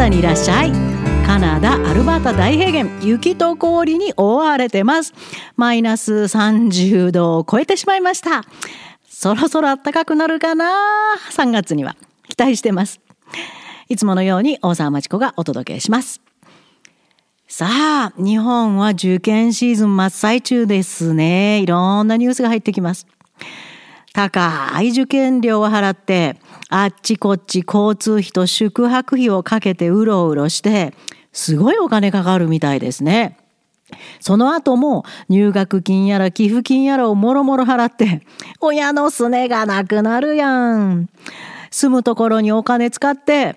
ダにいらっしゃい。カナダアルバータ大平原雪と氷に覆われてます。マイナス30度を超えてしまいました。そろそろ暖かくなるかな？3月には。期待してます。いつものように大沢町子がお届けします。さあ、日本は受験シーズン真っ最中ですね。いろんなニュースが入ってきます。高い受験料を払って、あっちこっち交通費と宿泊費をかけてうろうろして、すごいお金かかるみたいですね。その後も入学金やら寄付金やらをもろもろ払って、親のすねがなくなるやん。住むところにお金使って、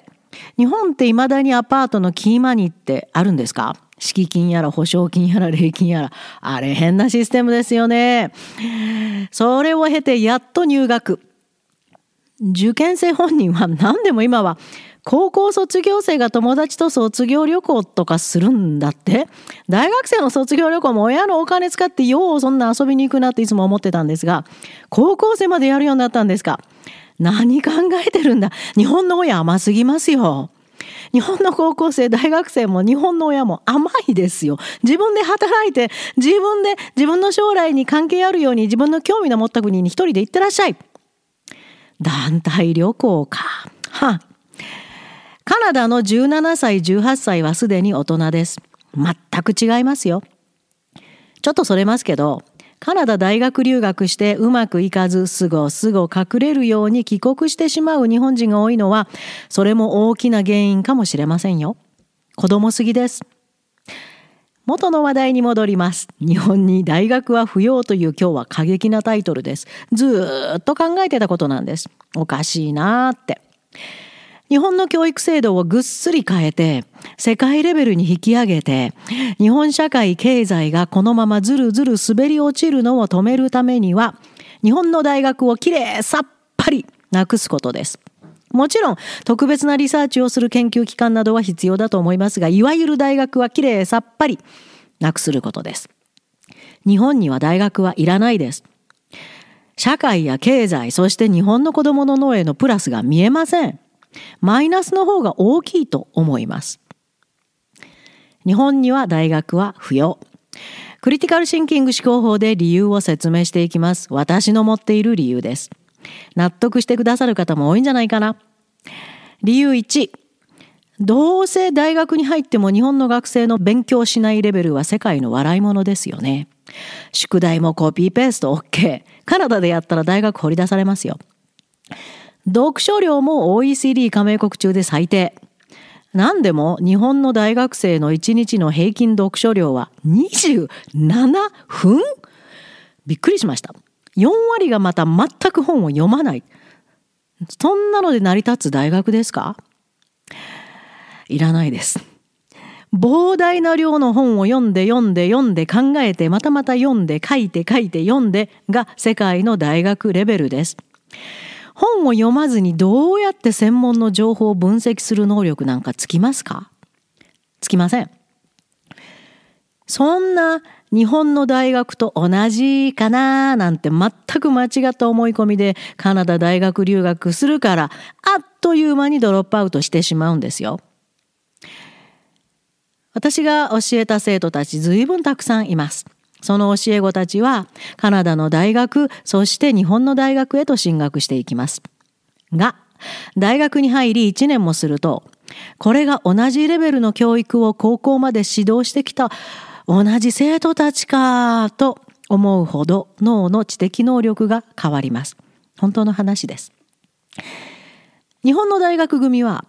日本って未だにアパートのキーマニってあるんですか？敷金やら保証金やら礼金やら、あれ変なシステムですよね。それを経てやっと入学。受験生本人は何でも今は高校卒業生が友達と卒業旅行とかするんだって大学生の卒業旅行も親のお金使ってようそんな遊びに行くなっていつも思ってたんですが高校生までやるようになったんですか何考えてるんだ日本の親甘すぎますよ。日本の高校生、大学生も日本の親も甘いですよ。自分で働いて、自分で自分の将来に関係あるように自分の興味の持った国に一人で行ってらっしゃい。団体旅行か。はカナダの17歳、18歳はすでに大人です。全く違いますよ。ちょっとそれますけど、カナダ大学留学してうまくいかずすごすご隠れるように帰国してしまう日本人が多いのはそれも大きな原因かもしれませんよ。子供すぎです。元の話題に戻ります。日本に大学は不要という今日は過激なタイトルです。ずーっと考えてたことなんです。おかしいなーって。日本の教育制度をぐっすり変えて、世界レベルに引き上げて、日本社会経済がこのままずるずる滑り落ちるのを止めるためには、日本の大学をきれいさっぱりなくすことです。もちろん特別なリサーチをする研究機関などは必要だと思いますが、いわゆる大学はきれいさっぱりなくすることです。日本には大学はいらないです。社会や経済、そして日本の子供の脳へのプラスが見えません。マイナスの方が大きいと思います。日本には大学は不要。クリティカルシンキング思考法で理由を説明していきます。私の持っている理由です。納得してくださる方も多いんじゃないかな。理由1。どうせ大学に入っても日本の学生の勉強しないレベルは世界の笑い物ですよね。宿題もコピーペースト OK。カナダでやったら大学掘り出されますよ。読書量も OECD 加盟国中で最低。何でも日本の大学生の1日の平均読書量は27分？びっくりしました。4割がまた全く本を読まない。そんなので成り立つ大学ですか？いらないです。膨大な量の本を読んで読んで読んで考えてまたまた読んで書いて書いて読んでが世界の大学レベルです。本を読まずにどうやって専門の情報を分析する能力なんかつきますか？つきません。そんな日本の大学と同じかななんて全く間違った思い込みでカナダ大学留学するからあっという間にドロップアウトしてしまうんですよ。私が教えた生徒たち随分たくさんいます。その教え子たちはカナダの大学、そして日本の大学へと進学していきます。が、大学に入り1年もすると、これが同じレベルの教育を高校まで指導してきた同じ生徒たちかと思うほど脳の知的能力が変わります。本当の話です。日本の大学組は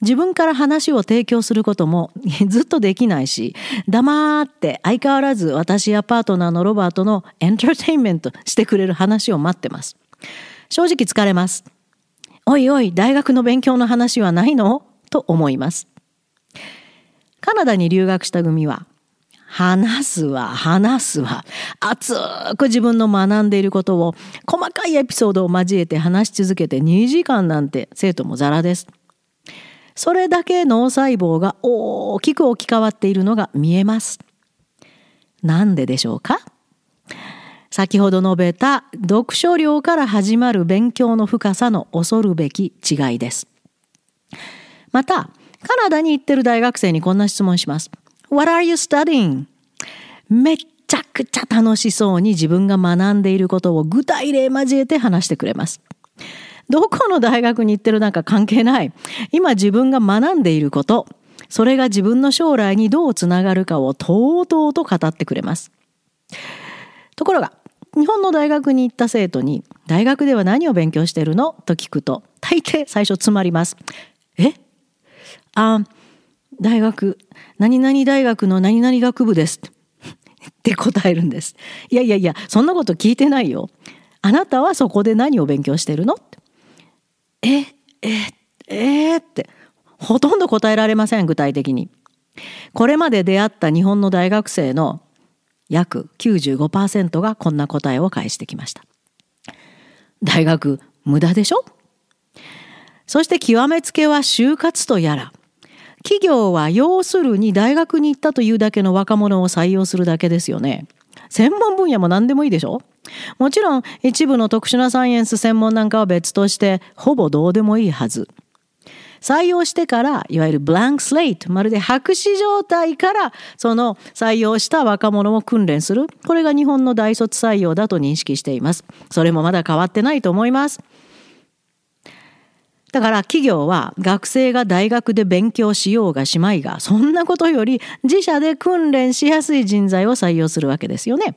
自分から話を提供することも ずっとできないし、黙って相変わらず私やパートナーのロバートのエンターテインメントしてくれる話を待ってます。正直疲れます。おいおい、大学の勉強の話はないの？と思います。カナダに留学した組は、話すわ、話すわ。熱く自分の学んでいることを細かいエピソードを交えて話し続けて2時間なんて生徒もザラです。それだけ脳細胞が大きく置き換わっているのが見えます。なんででしょうか？先ほど述べた読書量から始まる勉強の深さの恐るべき違いです。また、カナダに行ってる大学生にこんな質問します。What are you studying? めっちゃくちゃ楽しそうに自分が学んでいることを具体例交えて話してくれます。どこの大学に行ってるなんか関係ない。今自分が学んでいること、それが自分の将来にどうつながるかをとうとうと語ってくれます。ところが、日本の大学に行った生徒に、大学では何を勉強してるのと聞くと、大抵最初詰まります。え？あ、大学、何々大学の何々学部です。って答えるんです。いやいやいや、そんなこと聞いてないよ。あなたはそこで何を勉強してるの？え、え、えー、って、ほとんど答えられません、具体的に。これまで出会った日本の大学生の約95%がこんな答えを返してきました。大学、無駄でしょ？そして極めつけは就活とやら。企業は要するに大学に行ったというだけの若者を採用するだけですよね。専門分野も何でもいいでしょ？もちろん一部の特殊なサイエンス専門なんかは別としてほぼどうでもいいはず。採用してからいわゆるブランクスレイトまるで白紙状態からその採用した若者を訓練する。これが日本の大卒採用だと認識しています。それもまだ変わってないと思います。だから企業は学生が大学で勉強しようがしまいがそんなことより自社で訓練しやすい人材を採用するわけですよね。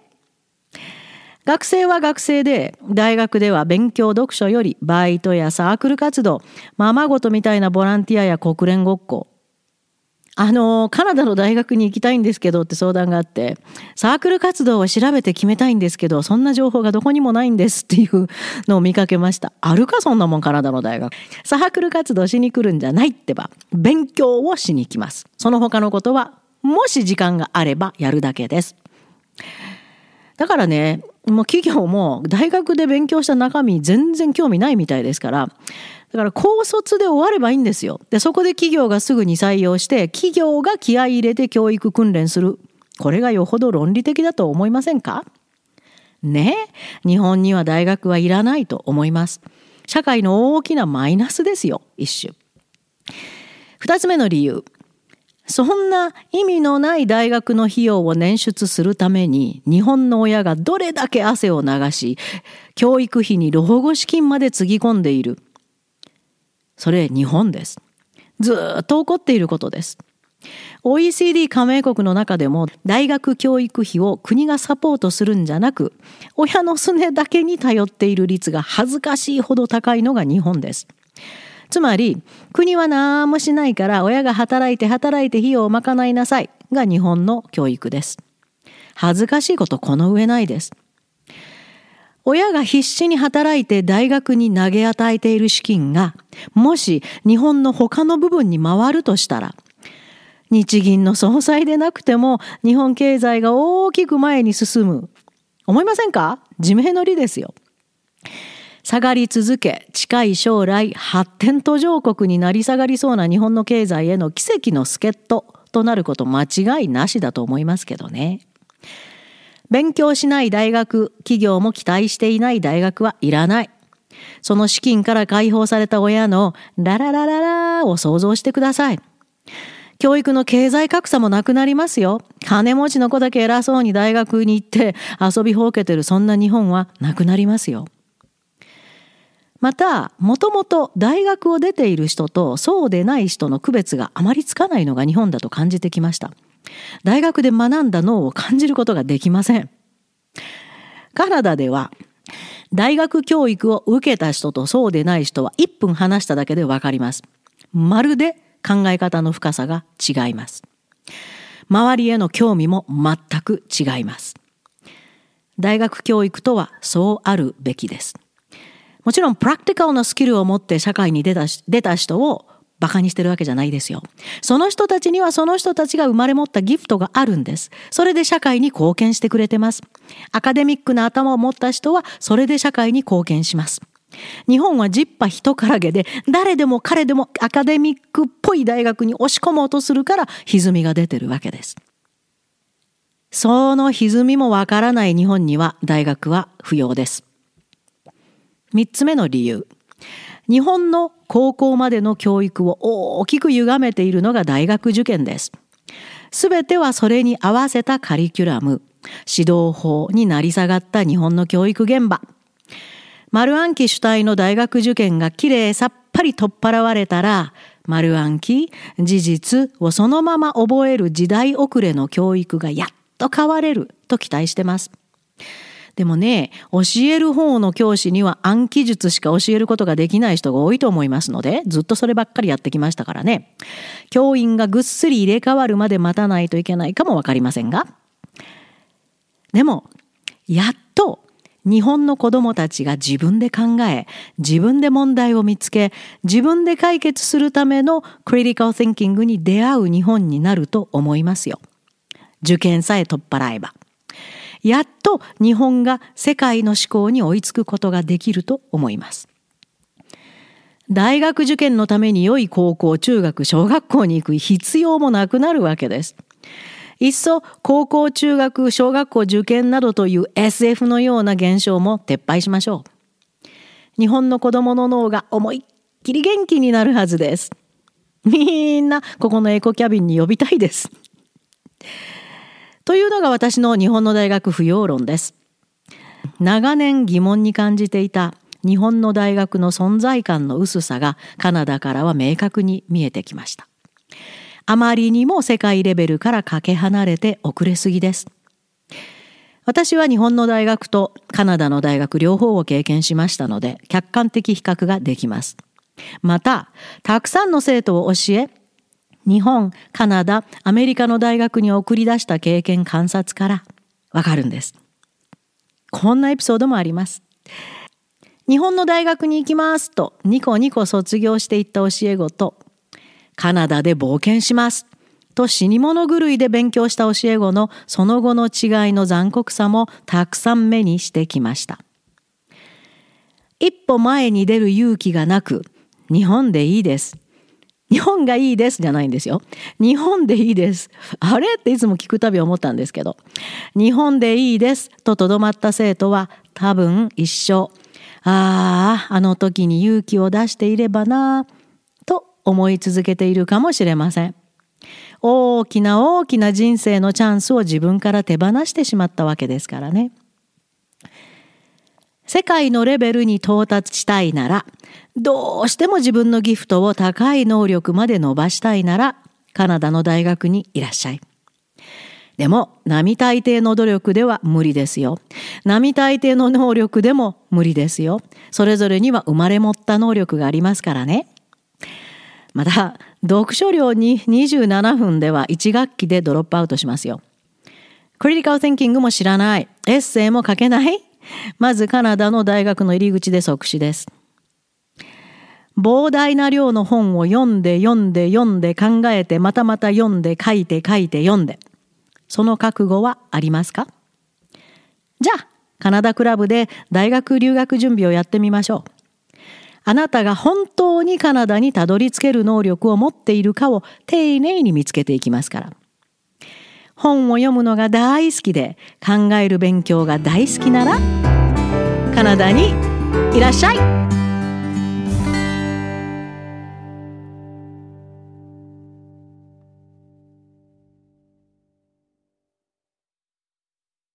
学生は学生で大学では勉強読書よりバイトやサークル活動ままごとみたいなボランティアや国連ごっこあの、カナダの大学に行きたいんですけどって相談があって、サークル活動を調べて決めたいんですけど、そんな情報がどこにもないんですっていうのを見かけました。あるかそんなもんカナダの大学。サークル活動しに来るんじゃないってば、勉強をしに来ます。その他のことは、もし時間があればやるだけです。だからね、もう企業も大学で勉強した中身全然興味ないみたいですから、だから高卒で終わればいいんですよ。で、そこで企業がすぐに採用して、企業が気合い入れて教育訓練する。これがよほど論理的だと思いませんか？ね？日本には大学はいらないと思います。社会の大きなマイナスですよ、一種。二つ目の理由。そんな意味のない大学の費用を捻出するために日本の親がどれだけ汗を流し教育費に老後資金までつぎ込んでいるそれ日本です。ずっと起こっていることです。OECD 加盟国の中でも大学教育費を国がサポートするんじゃなく親のすねだけに頼っている率が恥ずかしいほど高いのが日本です。つまり国は何もしないから親が働いて働いて費用を賄いなさいが日本の教育です。恥ずかしいことこの上ないです。親が必死に働いて大学に投げ与えている資金が、もし日本の他の部分に回るとしたら、日銀の総裁でなくても日本経済が大きく前に進む。思いませんか？自明の理ですよ。下がり続け、近い将来発展途上国になり下がりそうな日本の経済への奇跡の助っ人となること間違いなしだと思いますけどね。勉強しない大学、企業も期待していない大学はいらない。その資金から解放された親のラララララを想像してください。教育の経済格差もなくなりますよ。金持ちの子だけ偉そうに大学に行って遊びほうけてるそんな日本はなくなりますよ。また、もともと大学を出ている人とそうでない人の区別があまりつかないのが日本だと感じてきました。大学で学んだ脳を感じることができません。カナダでは大学教育を受けた人とそうでない人は1分話しただけでわかります。まるで考え方の深さが違います。周りへの興味も全く違います。大学教育とはそうあるべきです。もちろんプラクティカルなスキルを持って社会に出た出た人を馬鹿にしてるわけじゃないですよ。その人たちにはその人たちが生まれ持ったギフトがあるんです。それで社会に貢献してくれてます。アカデミックな頭を持った人はそれで社会に貢献します。日本はジッパ人からげで誰でも彼でもアカデミックっぽい大学に押し込もうとするから歪みが出てるわけです。その歪みもわからない日本には大学は不要です。三つ目の理由。日本の高校までの教育を大きく歪めているのが大学受験です。すべてはそれに合わせたカリキュラム、指導法になり下がった日本の教育現場。丸暗記主体の大学受験がきれいさっぱり取っ払われたら、丸暗記、事実をそのまま覚える時代遅れの教育がやっと変われると期待してます。でもね、教える方の教師には暗記術しか教えることができない人が多いと思いますので、ずっとそればっかりやってきましたからね。教員がぐっすり入れ替わるまで待たないといけないかもわかりませんが。でも、やっと日本の子供たちが自分で考え、自分で問題を見つけ、自分で解決するためのクリティカル・シンキングに出会う日本になると思いますよ。受験さえ取っ払えば。やっと日本が世界の思考に追いつくことができると思います。大学受験のために良い高校、中学、小学校に行く必要もなくなるわけです。いっそ高校、中学、小学校受験などという SF のような現象も撤廃しましょう。日本の子供の脳が思いっきり元気になるはずです。みんなここのエコキャビンに呼びたいです。というのが私の日本の大学不要論です。長年疑問に感じていた日本の大学の存在感の薄さがカナダからは明確に見えてきました。あまりにも世界レベルからかけ離れて遅れすぎです。私は日本の大学とカナダの大学両方を経験しましたので客観的比較ができます。また、たくさんの生徒を教え、日本、カナダ、アメリカの大学に送り出した経験観察からわかるんです。こんなエピソードもあります。日本の大学に行きますとニコニコ卒業していった教え子とカナダで冒険しますと死に物狂いで勉強した教え子のその後の違いの残酷さもたくさん目にしてきました。一歩前に出る勇気がなく日本でいいです日本がいいですじゃないんですよ。日本でいいです。あれ？っていつも聞くたび思ったんですけど、日本でいいですととどまった生徒は多分一生、ああ、あの時に勇気を出していればな、と思い続けているかもしれません。大きな大きな人生のチャンスを自分から手放してしまったわけですからね。世界のレベルに到達したいなら、どうしても自分のギフトを高い能力まで伸ばしたいなら、カナダの大学にいらっしゃい。でも、並大抵の努力では無理ですよ。並大抵の能力でも無理ですよ。それぞれには生まれ持った能力がありますからね。また、読書量に27分では1学期でドロップアウトしますよ。クリティカル・テンキングも知らない。エッセイも書けないまずカナダの大学の入り口で即死です。膨大な量の本を読んで読んで読んで考えてまたまた読んで書いて書いて読んで。その覚悟はありますか？じゃあ、カナダクラブで大学留学準備をやってみましょう。あなたが本当にカナダにたどり着ける能力を持っているかを丁寧に見つけていきますから。本を読むのが大好きで考える勉強が大好きならカナダにいらっしゃい。